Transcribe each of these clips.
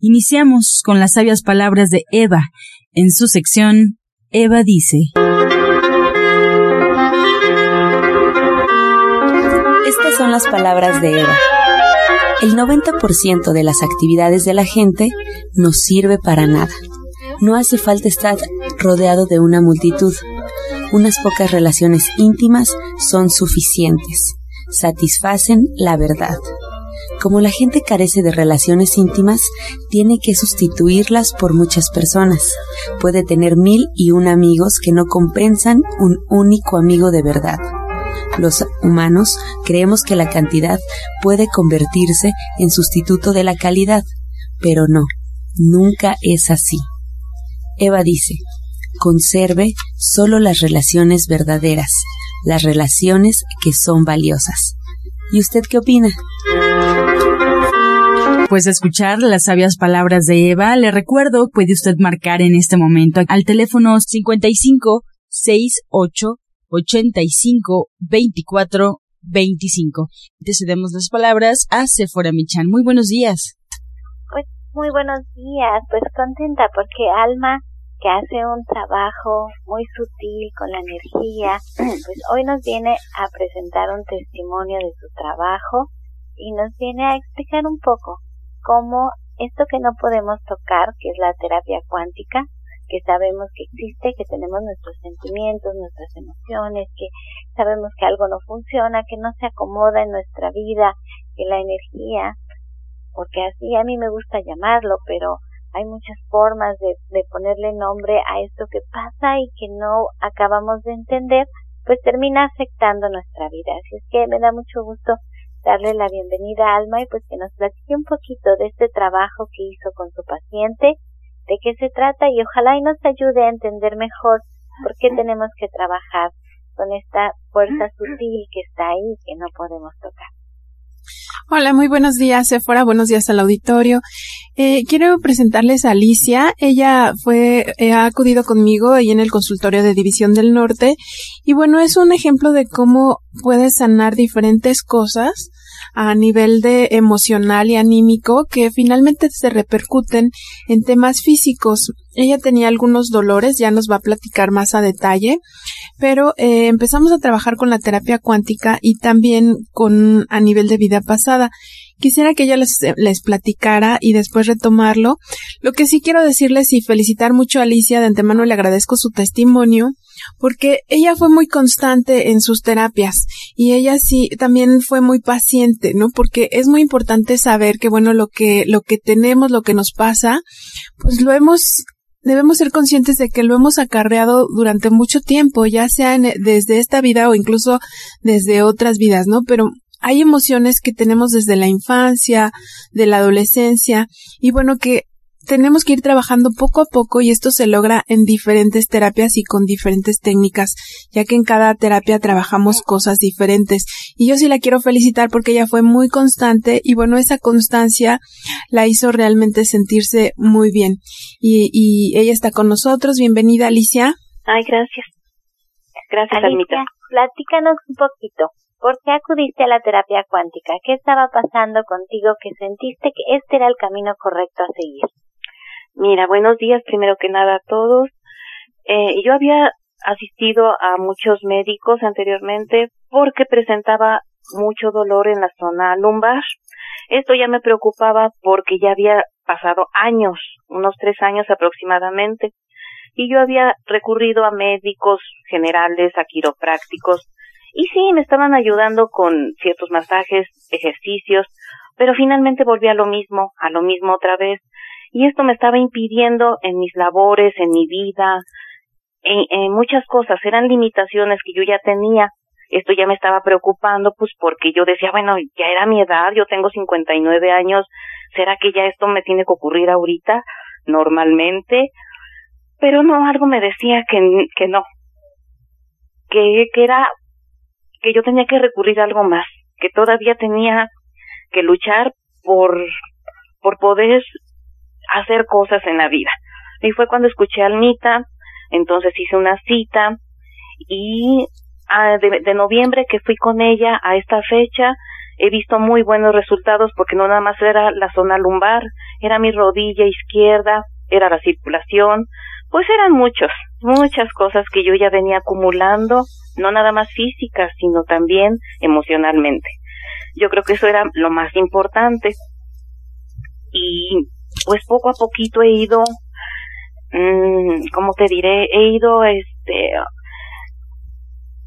Iniciamos con las sabias palabras de Eva. En su sección, Eva dice. Estas son las palabras de Eva. El 90% de las actividades de la gente no sirve para nada. No hace falta estar rodeado de una multitud. Unas pocas relaciones íntimas son suficientes. Satisfacen la verdad. Como la gente carece de relaciones íntimas, tiene que sustituirlas por muchas personas. Puede tener mil y un amigos que no compensan un único amigo de verdad. Los humanos creemos que la cantidad puede convertirse en sustituto de la calidad, pero no, nunca es así. Eva dice, conserve solo las relaciones verdaderas, las relaciones que son valiosas. ¿Y usted qué opina? Después de escuchar las sabias palabras de Eva, le recuerdo, puede usted marcar en este momento al teléfono 55 68 85 24 25. Te cedemos las palabras a Sephora Michan. Muy buenos días. Pues muy buenos días, pues contenta porque Alma, que hace un trabajo muy sutil con la energía, pues hoy nos viene a presentar un testimonio de su trabajo y nos viene a explicar un poco cómo esto que no podemos tocar, que es la terapia cuántica, que sabemos que existe, que tenemos nuestros sentimientos, nuestras emociones, que sabemos que algo no funciona, que no se acomoda en nuestra vida, que la energía, porque así a mí me gusta llamarlo, pero hay muchas formas de, de ponerle nombre a esto que pasa y que no acabamos de entender, pues termina afectando nuestra vida. Así es que me da mucho gusto darle la bienvenida a Alma y pues que nos platique un poquito de este trabajo que hizo con su paciente, de qué se trata y ojalá y nos ayude a entender mejor por qué tenemos que trabajar con esta fuerza sutil que está ahí y que no podemos tocar. Hola, muy buenos días, Sephora. Buenos días al auditorio. Eh, quiero presentarles a Alicia. Ella fue, eh, ha acudido conmigo ahí en el consultorio de División del Norte. Y bueno, es un ejemplo de cómo puedes sanar diferentes cosas a nivel de emocional y anímico que finalmente se repercuten en temas físicos. Ella tenía algunos dolores, ya nos va a platicar más a detalle, pero eh, empezamos a trabajar con la terapia cuántica y también con a nivel de vida pasada. Quisiera que ella les, les platicara y después retomarlo. Lo que sí quiero decirles y felicitar mucho a Alicia, de antemano le agradezco su testimonio, porque ella fue muy constante en sus terapias y ella sí también fue muy paciente, ¿no? Porque es muy importante saber que bueno, lo que lo que tenemos, lo que nos pasa, pues lo hemos debemos ser conscientes de que lo hemos acarreado durante mucho tiempo, ya sea desde esta vida o incluso desde otras vidas, ¿no? Pero hay emociones que tenemos desde la infancia, de la adolescencia, y bueno, que tenemos que ir trabajando poco a poco y esto se logra en diferentes terapias y con diferentes técnicas, ya que en cada terapia trabajamos cosas diferentes. Y yo sí la quiero felicitar porque ella fue muy constante y bueno, esa constancia la hizo realmente sentirse muy bien. Y, y ella está con nosotros. Bienvenida, Alicia. Ay, gracias. Gracias, Alicia, platícanos un poquito. ¿Por qué acudiste a la terapia cuántica? ¿Qué estaba pasando contigo que sentiste que este era el camino correcto a seguir? Mira, buenos días primero que nada a todos. Eh, yo había asistido a muchos médicos anteriormente porque presentaba mucho dolor en la zona lumbar. Esto ya me preocupaba porque ya había pasado años, unos tres años aproximadamente, y yo había recurrido a médicos generales, a quiroprácticos, y sí, me estaban ayudando con ciertos masajes, ejercicios, pero finalmente volví a lo mismo, a lo mismo otra vez y esto me estaba impidiendo en mis labores, en mi vida, en, muchas cosas, eran limitaciones que yo ya tenía. Esto ya me estaba preocupando, pues porque yo decía, bueno, ya era mi edad, yo tengo 59 años, ¿será que ya esto me tiene que ocurrir ahorita normalmente? pero no, algo me decía que, que no, que, que era, que yo tenía que recurrir a algo más, que todavía tenía que luchar por, por poder hacer cosas en la vida. Y fue cuando escuché a Almita, entonces hice una cita y ah, de, de noviembre que fui con ella a esta fecha, he visto muy buenos resultados porque no nada más era la zona lumbar, era mi rodilla izquierda, era la circulación, pues eran muchos, muchas cosas que yo ya venía acumulando, no nada más físicas, sino también emocionalmente. Yo creo que eso era lo más importante. Y pues poco a poquito he ido, mmm, ¿cómo te diré? He ido, este,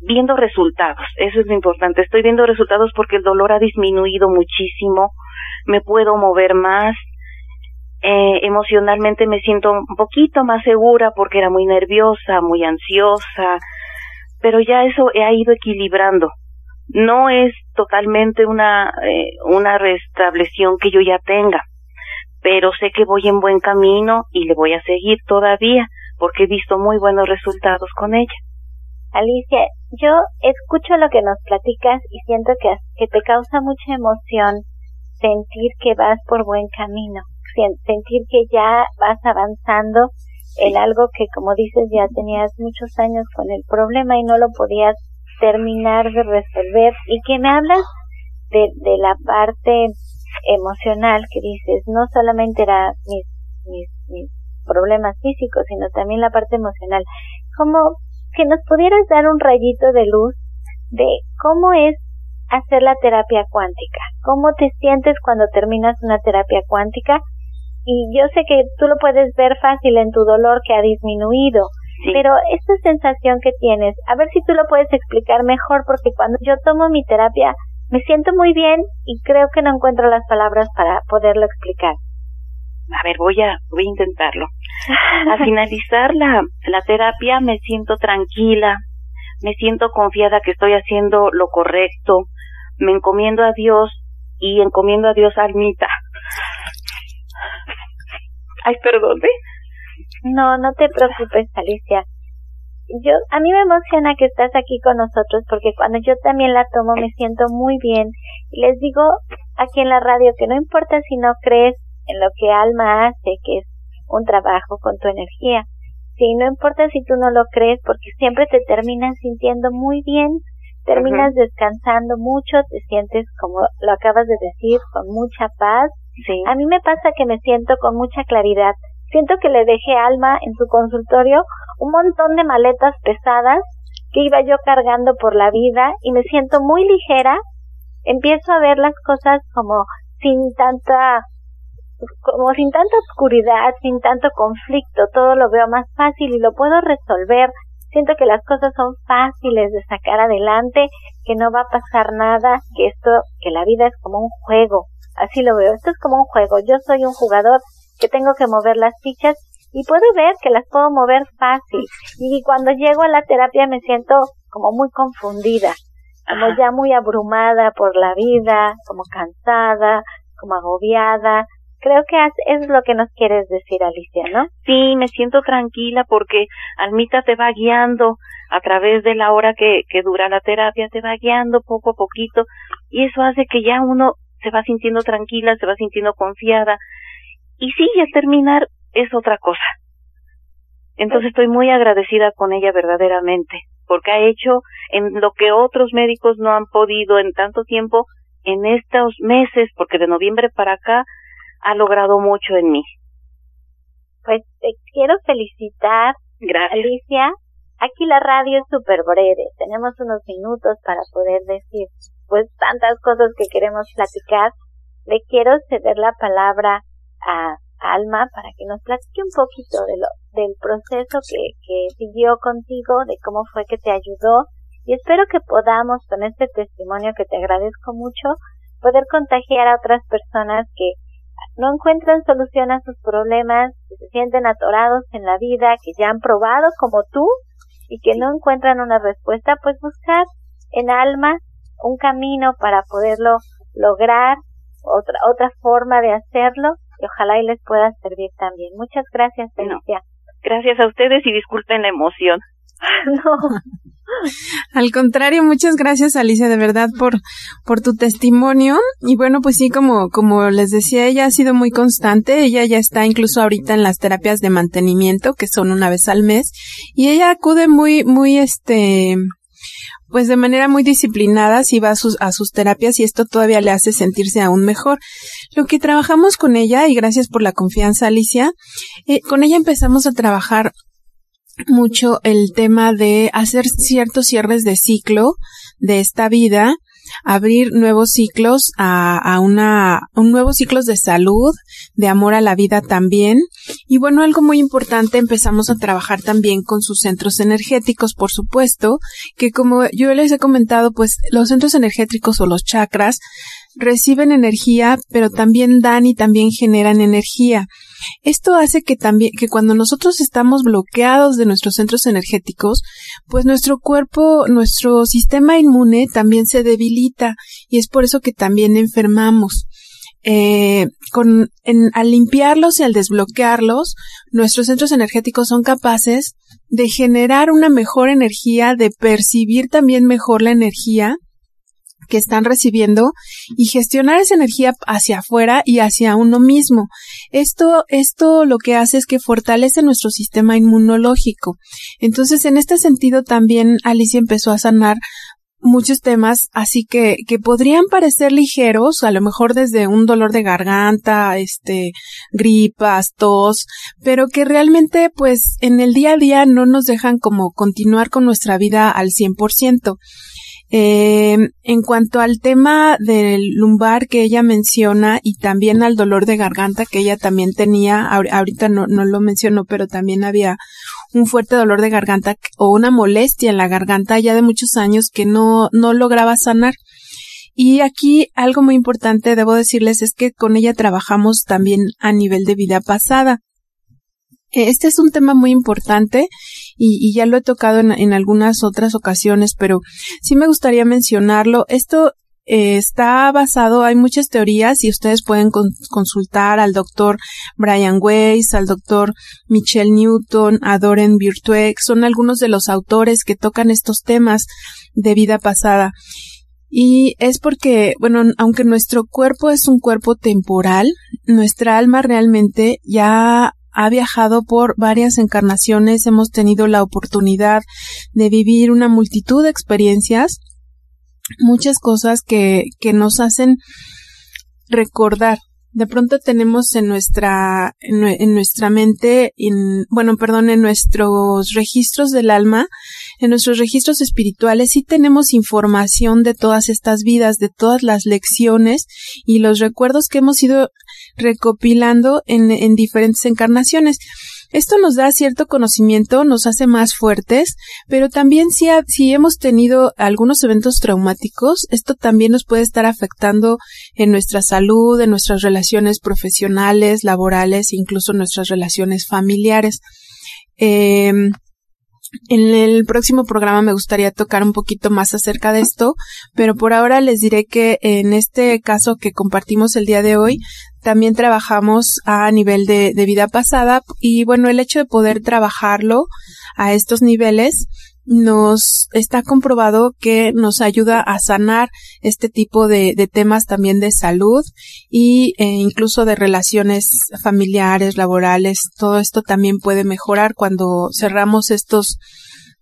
viendo resultados. Eso es lo importante. Estoy viendo resultados porque el dolor ha disminuido muchísimo. Me puedo mover más, eh, emocionalmente me siento un poquito más segura porque era muy nerviosa, muy ansiosa, pero ya eso ha ido equilibrando. No es totalmente una, eh, una restableción que yo ya tenga, pero sé que voy en buen camino y le voy a seguir todavía porque he visto muy buenos resultados con ella. Alicia, yo escucho lo que nos platicas y siento que, que te causa mucha emoción sentir que vas por buen camino sentir que ya vas avanzando en algo que, como dices, ya tenías muchos años con el problema y no lo podías terminar de resolver y que me hablas de, de la parte emocional que dices, no solamente era mis, mis, mis problemas físicos, sino también la parte emocional. Como que nos pudieras dar un rayito de luz de cómo es hacer la terapia cuántica, cómo te sientes cuando terminas una terapia cuántica y yo sé que tú lo puedes ver fácil en tu dolor que ha disminuido, pero esta sensación que tienes, a ver si tú lo puedes explicar mejor, porque cuando yo tomo mi terapia me siento muy bien y creo que no encuentro las palabras para poderlo explicar. A ver, voy a, voy a intentarlo. Al finalizar la, la terapia me siento tranquila, me siento confiada que estoy haciendo lo correcto, me encomiendo a Dios y encomiendo a Dios a Almita. Ay, perdón, No, no te preocupes, Alicia. Yo, a mí me emociona que estás aquí con nosotros porque cuando yo también la tomo me siento muy bien. Y les digo aquí en la radio que no importa si no crees en lo que Alma hace, que es un trabajo con tu energía. Sí, no importa si tú no lo crees porque siempre te terminas sintiendo muy bien, terminas descansando mucho, te sientes como lo acabas de decir, con mucha paz Sí. A mí me pasa que me siento con mucha claridad. Siento que le dejé alma en su consultorio un montón de maletas pesadas que iba yo cargando por la vida y me siento muy ligera. Empiezo a ver las cosas como sin tanta como sin tanta oscuridad, sin tanto conflicto, todo lo veo más fácil y lo puedo resolver. Siento que las cosas son fáciles de sacar adelante, que no va a pasar nada, que esto, que la vida es como un juego, Así lo veo. Esto es como un juego. Yo soy un jugador que tengo que mover las fichas y puedo ver que las puedo mover fácil. Y cuando llego a la terapia me siento como muy confundida, como ya muy abrumada por la vida, como cansada, como agobiada. Creo que es lo que nos quieres decir, Alicia, ¿no? Sí, me siento tranquila porque Almita te va guiando a través de la hora que, que dura la terapia, te va guiando poco a poquito y eso hace que ya uno se va sintiendo tranquila, se va sintiendo confiada. Y sí, al terminar es otra cosa. Entonces estoy muy agradecida con ella verdaderamente, porque ha hecho en lo que otros médicos no han podido en tanto tiempo, en estos meses, porque de noviembre para acá ha logrado mucho en mí. Pues te quiero felicitar, Gracias. Alicia. Aquí la radio es súper breve, tenemos unos minutos para poder decir pues tantas cosas que queremos platicar, le quiero ceder la palabra a Alma para que nos platique un poquito de lo, del proceso que, que siguió contigo, de cómo fue que te ayudó. Y espero que podamos con este testimonio que te agradezco mucho poder contagiar a otras personas que no encuentran solución a sus problemas, que se sienten atorados en la vida, que ya han probado como tú y que no encuentran una respuesta, pues buscar en alma un camino para poderlo lograr, otra, otra forma de hacerlo y ojalá y les pueda servir también. Muchas gracias, Felicia. Gracias a ustedes y disculpen la emoción. no. Al contrario, muchas gracias Alicia de verdad por, por tu testimonio. Y bueno, pues sí, como, como les decía, ella ha sido muy constante. Ella ya está incluso ahorita en las terapias de mantenimiento, que son una vez al mes. Y ella acude muy, muy este, pues de manera muy disciplinada si va a sus, a sus terapias y esto todavía le hace sentirse aún mejor. Lo que trabajamos con ella, y gracias por la confianza Alicia, eh, con ella empezamos a trabajar mucho el tema de hacer ciertos cierres de ciclo de esta vida, abrir nuevos ciclos a, a una, un nuevos ciclos de salud, de amor a la vida también. Y bueno, algo muy importante, empezamos a trabajar también con sus centros energéticos, por supuesto, que como yo les he comentado, pues los centros energéticos o los chakras reciben energía, pero también dan y también generan energía. Esto hace que también, que cuando nosotros estamos bloqueados de nuestros centros energéticos, pues nuestro cuerpo, nuestro sistema inmune también se debilita y es por eso que también enfermamos. Eh, con, en, al limpiarlos y al desbloquearlos, nuestros centros energéticos son capaces de generar una mejor energía, de percibir también mejor la energía que están recibiendo y gestionar esa energía hacia afuera y hacia uno mismo. Esto, esto lo que hace es que fortalece nuestro sistema inmunológico. Entonces, en este sentido también Alicia empezó a sanar muchos temas, así que, que podrían parecer ligeros, a lo mejor desde un dolor de garganta, este, gripas, tos, pero que realmente, pues, en el día a día no nos dejan como continuar con nuestra vida al 100%. Eh, en cuanto al tema del lumbar que ella menciona y también al dolor de garganta que ella también tenía, ahorita no, no lo mencionó, pero también había un fuerte dolor de garganta o una molestia en la garganta ya de muchos años que no, no lograba sanar. Y aquí algo muy importante debo decirles es que con ella trabajamos también a nivel de vida pasada. Este es un tema muy importante y, ya lo he tocado en, algunas otras ocasiones, pero sí me gustaría mencionarlo. Esto eh, está basado, hay muchas teorías y ustedes pueden consultar al doctor Brian Weiss, al doctor Michelle Newton, a Doren Virtue, son algunos de los autores que tocan estos temas de vida pasada. Y es porque, bueno, aunque nuestro cuerpo es un cuerpo temporal, nuestra alma realmente ya ha viajado por varias encarnaciones, hemos tenido la oportunidad de vivir una multitud de experiencias, muchas cosas que, que nos hacen recordar. De pronto tenemos en nuestra, en, nuestra mente, en, bueno, perdón, en nuestros registros del alma, en nuestros registros espirituales sí tenemos información de todas estas vidas, de todas las lecciones y los recuerdos que hemos ido recopilando en, en diferentes encarnaciones. Esto nos da cierto conocimiento, nos hace más fuertes, pero también si, hemos tenido algunos eventos traumáticos, esto también nos puede estar afectando en nuestra salud, en nuestras relaciones profesionales, laborales, incluso nuestras relaciones familiares. Eh, en el próximo programa me gustaría tocar un poquito más acerca de esto, pero por ahora les diré que en este caso que compartimos el día de hoy, también trabajamos a nivel de, vida pasada y bueno, el hecho de poder trabajarlo a estos niveles nos está comprobado que nos ayuda a sanar este tipo de, temas también de salud e incluso de relaciones familiares, laborales. Todo esto también puede mejorar cuando cerramos estos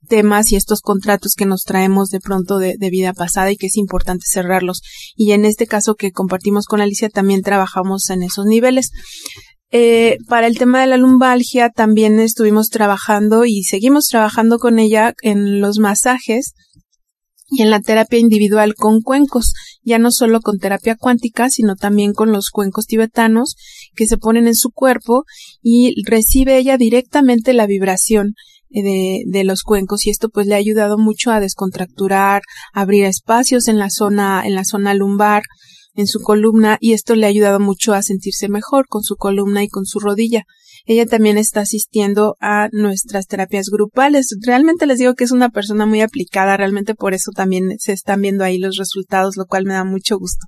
temas y estos contratos que nos traemos de pronto de, vida pasada y que es importante cerrarlos. Y en este caso que compartimos con Alicia también trabajamos en esos niveles. Eh, para el tema de la lumbalgia también estuvimos trabajando y seguimos trabajando con ella en los masajes y en la terapia individual con cuencos, ya no solo con terapia cuántica, sino también con los cuencos tibetanos que se ponen en su cuerpo y recibe ella directamente la vibración de, de, los cuencos y esto pues le ha ayudado mucho a descontracturar, abrir espacios en la zona, en la zona lumbar, en su columna y esto le ha ayudado mucho a sentirse mejor con su columna y con su rodilla. Ella también está asistiendo a nuestras terapias grupales. Realmente les digo que es una persona muy aplicada, realmente por eso también se están viendo ahí los resultados, lo cual me da mucho gusto.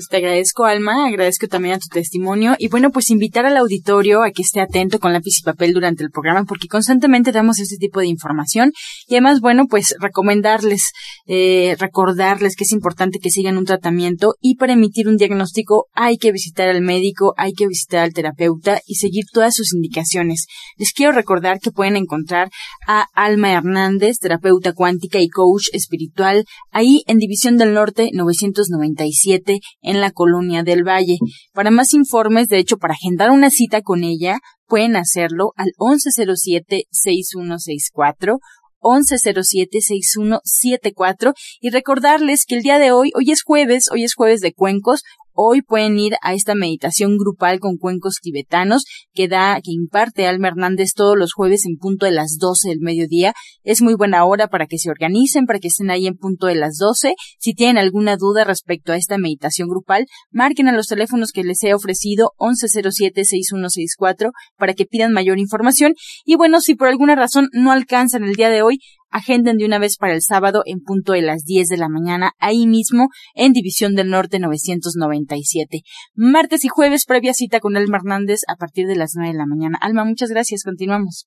Pues te agradezco, Alma, agradezco también a tu testimonio y bueno, pues invitar al auditorio a que esté atento con lápiz y papel durante el programa porque constantemente damos este tipo de información y además, bueno, pues recomendarles, eh, recordarles que es importante que sigan un tratamiento y para emitir un diagnóstico hay que visitar al médico, hay que visitar al terapeuta y seguir todas sus indicaciones. Les quiero recordar que pueden encontrar a Alma Hernández, terapeuta cuántica y coach espiritual, ahí en División del Norte 997 en la Colonia del Valle. Para más informes, de hecho, para agendar una cita con ella, pueden hacerlo al 1107-6164 1107-6174 y recordarles que el día de hoy, hoy es jueves, hoy es jueves de cuencos, Hoy pueden ir a esta meditación grupal con cuencos tibetanos que da, que imparte Alma Hernández todos los jueves en punto de las 12 del mediodía. Es muy buena hora para que se organicen, para que estén ahí en punto de las 12. Si tienen alguna duda respecto a esta meditación grupal, marquen a los teléfonos que les he ofrecido 1107-6164 para que pidan mayor información. Y bueno, si por alguna razón no alcanzan el día de hoy, agenden de una vez para el sábado en punto de las 10 de la mañana, ahí mismo en División del Norte 997. Martes y jueves previa cita con Alma Hernández a partir de las 9 de la mañana. Alma, muchas gracias. Continuamos.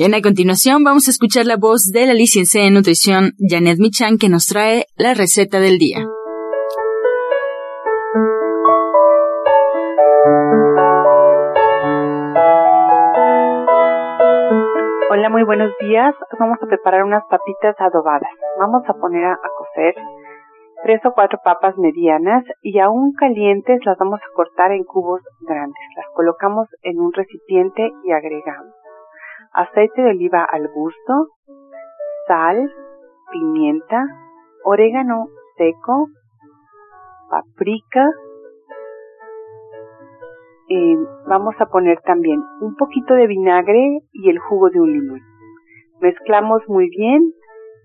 Bien, a continuación vamos a escuchar la voz de la licenciada en nutrición Janet Michan que nos trae la receta del día. Hola, muy buenos días. Vamos a preparar unas papitas adobadas. Vamos a poner a, a cocer tres o cuatro papas medianas y aún calientes las vamos a cortar en cubos grandes. Las colocamos en un recipiente y agregamos aceite de oliva al gusto, sal, pimienta, orégano seco, paprika, eh, vamos a poner también un poquito de vinagre y el jugo de un limón. Mezclamos muy bien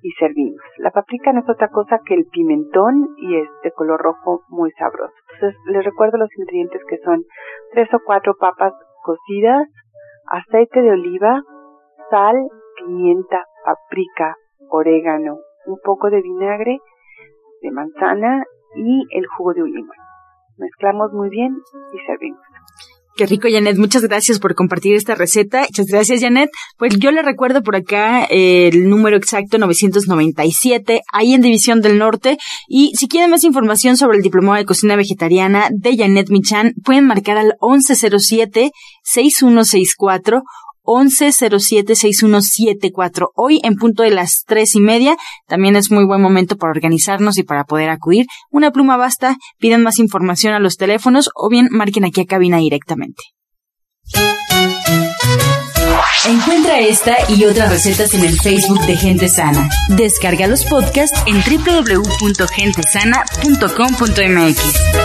y servimos. La paprika no es otra cosa que el pimentón y es de color rojo muy sabroso. Entonces les recuerdo los ingredientes que son tres o cuatro papas cocidas, aceite de oliva, sal, pimienta, paprika, orégano, un poco de vinagre de manzana y el jugo de un limón. Mezclamos muy bien y servimos. Qué rico, Janet. Muchas gracias por compartir esta receta. Muchas gracias, Janet. Pues yo le recuerdo por acá eh, el número exacto 997, ahí en División del Norte. Y si quieren más información sobre el diplomado de cocina vegetariana de Janet Michan, pueden marcar al 1107-6164 1107-6174. Hoy en punto de las tres y media también es muy buen momento para organizarnos y para poder acudir. Una pluma basta, pidan más información a los teléfonos o bien marquen aquí a cabina directamente. Encuentra esta y otras recetas en el Facebook de Gente Sana. Descarga los podcasts en www.gentesana.com.mx.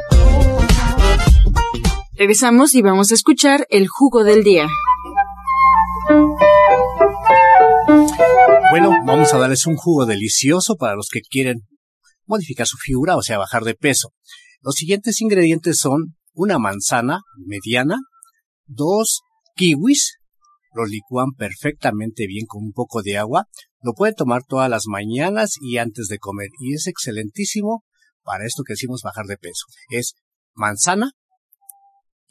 Regresamos y vamos a escuchar el jugo del día. Bueno, vamos a darles un jugo delicioso para los que quieren modificar su figura, o sea, bajar de peso. Los siguientes ingredientes son una manzana mediana, dos kiwis, lo licúan perfectamente bien con un poco de agua, lo pueden tomar todas las mañanas y antes de comer y es excelentísimo para esto que decimos bajar de peso. Es manzana,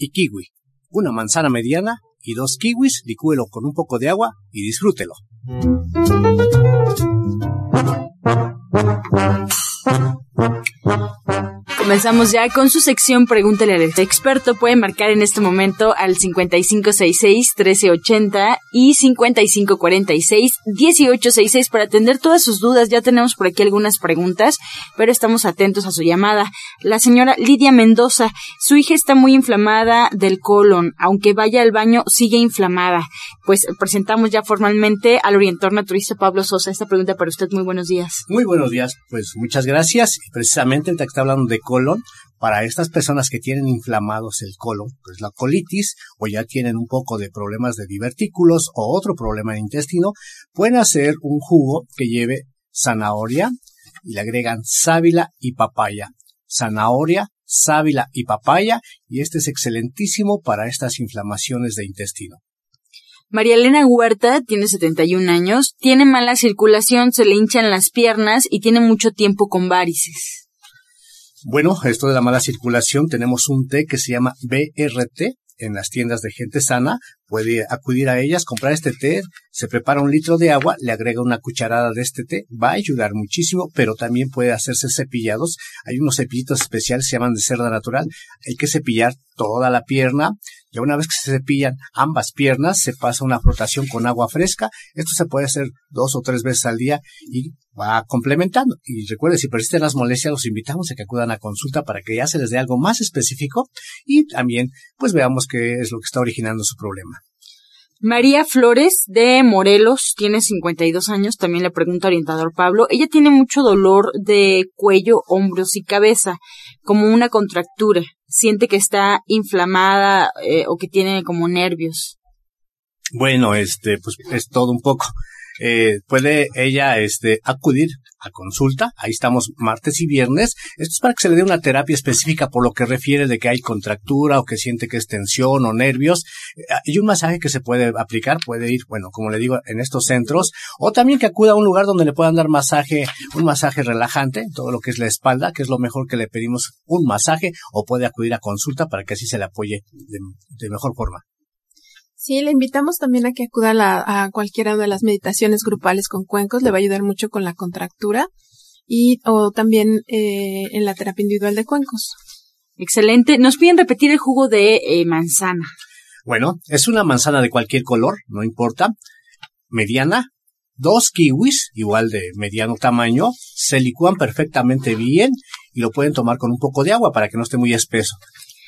y kiwi, una manzana mediana y dos kiwis, licúelo con un poco de agua y disfrútelo. Comenzamos ya con su sección Pregúntale al experto. Puede marcar en este momento al 5566-1380 y 5546-1866 para atender todas sus dudas. Ya tenemos por aquí algunas preguntas, pero estamos atentos a su llamada. La señora Lidia Mendoza, su hija está muy inflamada del colon. Aunque vaya al baño, sigue inflamada. Pues presentamos ya formalmente al orientor naturista Pablo Sosa. Esta pregunta para usted, muy buenos días. Muy buenos días, pues muchas gracias. Precisamente, te está hablando de para estas personas que tienen inflamados el colon, pues la colitis, o ya tienen un poco de problemas de divertículos o otro problema de intestino, pueden hacer un jugo que lleve zanahoria y le agregan sábila y papaya. Zanahoria, sábila y papaya, y este es excelentísimo para estas inflamaciones de intestino. María Elena Huerta tiene 71 años, tiene mala circulación, se le hinchan las piernas y tiene mucho tiempo con varices. Bueno, esto de la mala circulación, tenemos un té que se llama BRT en las tiendas de gente sana. Puede acudir a ellas, comprar este té, se prepara un litro de agua, le agrega una cucharada de este té, va a ayudar muchísimo, pero también puede hacerse cepillados. Hay unos cepillitos especiales, se llaman de cerda natural. Hay que cepillar toda la pierna, y una vez que se cepillan ambas piernas, se pasa una frotación con agua fresca. Esto se puede hacer dos o tres veces al día y va complementando. Y recuerde, si persisten las molestias, los invitamos a que acudan a consulta para que ya se les dé algo más específico y también pues veamos qué es lo que está originando su problema. María Flores de Morelos tiene 52 años, también le pregunta orientador Pablo. Ella tiene mucho dolor de cuello, hombros y cabeza, como una contractura. Siente que está inflamada eh, o que tiene como nervios. Bueno, este, pues es todo un poco eh, puede ella este, acudir a consulta. Ahí estamos martes y viernes. Esto es para que se le dé una terapia específica por lo que refiere de que hay contractura o que siente que es tensión o nervios. Eh, y un masaje que se puede aplicar puede ir, bueno, como le digo, en estos centros. O también que acuda a un lugar donde le puedan dar masaje, un masaje relajante, todo lo que es la espalda, que es lo mejor que le pedimos un masaje, o puede acudir a consulta para que así se le apoye de mejor forma. Sí, le invitamos también a que acuda a, cualquiera de las meditaciones grupales con cuencos, le va a ayudar mucho con la contractura y o también eh, en la terapia individual de cuencos. Excelente. Nos piden repetir el jugo de eh, manzana. Bueno, es una manzana de cualquier color, no importa, mediana, dos kiwis, igual de mediano tamaño, se licúan perfectamente bien y lo pueden tomar con un poco de agua para que no esté muy espeso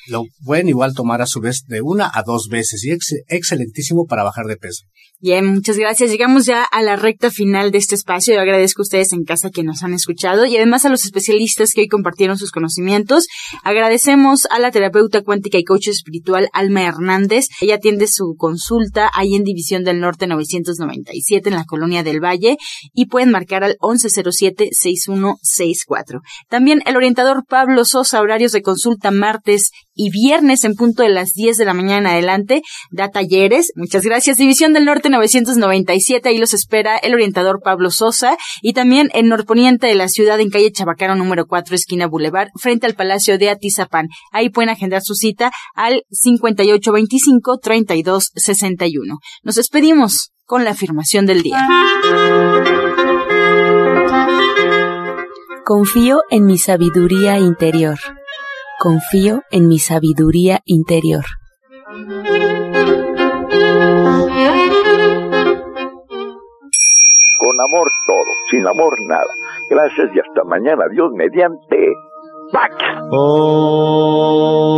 lo pueden igual tomar a su vez de una a dos veces y es excelentísimo para bajar de peso. Bien, muchas gracias. Llegamos ya a la recta final de este espacio. Yo agradezco a ustedes en casa que nos han escuchado y además a los especialistas que hoy compartieron sus conocimientos. Agradecemos a la terapeuta cuántica y coach espiritual Alma Hernández. Ella atiende su consulta ahí en División del Norte 997 en la Colonia del Valle y pueden marcar al 1107-6164. También el orientador Pablo Sosa, horarios de consulta martes y viernes en punto de las 10 de la mañana en adelante. Da talleres. Muchas gracias. División del Norte 997. Ahí los espera el orientador Pablo Sosa. Y también en norponiente de la ciudad, en calle Chabacano número 4, esquina Boulevard, frente al Palacio de Atizapán. Ahí pueden agendar su cita al 5825-3261. Nos despedimos con la afirmación del día. Confío en mi sabiduría interior. Confío en mi sabiduría interior. Con amor todo, sin amor nada. Gracias y hasta mañana. Dios mediante. ¡Pax! Oh.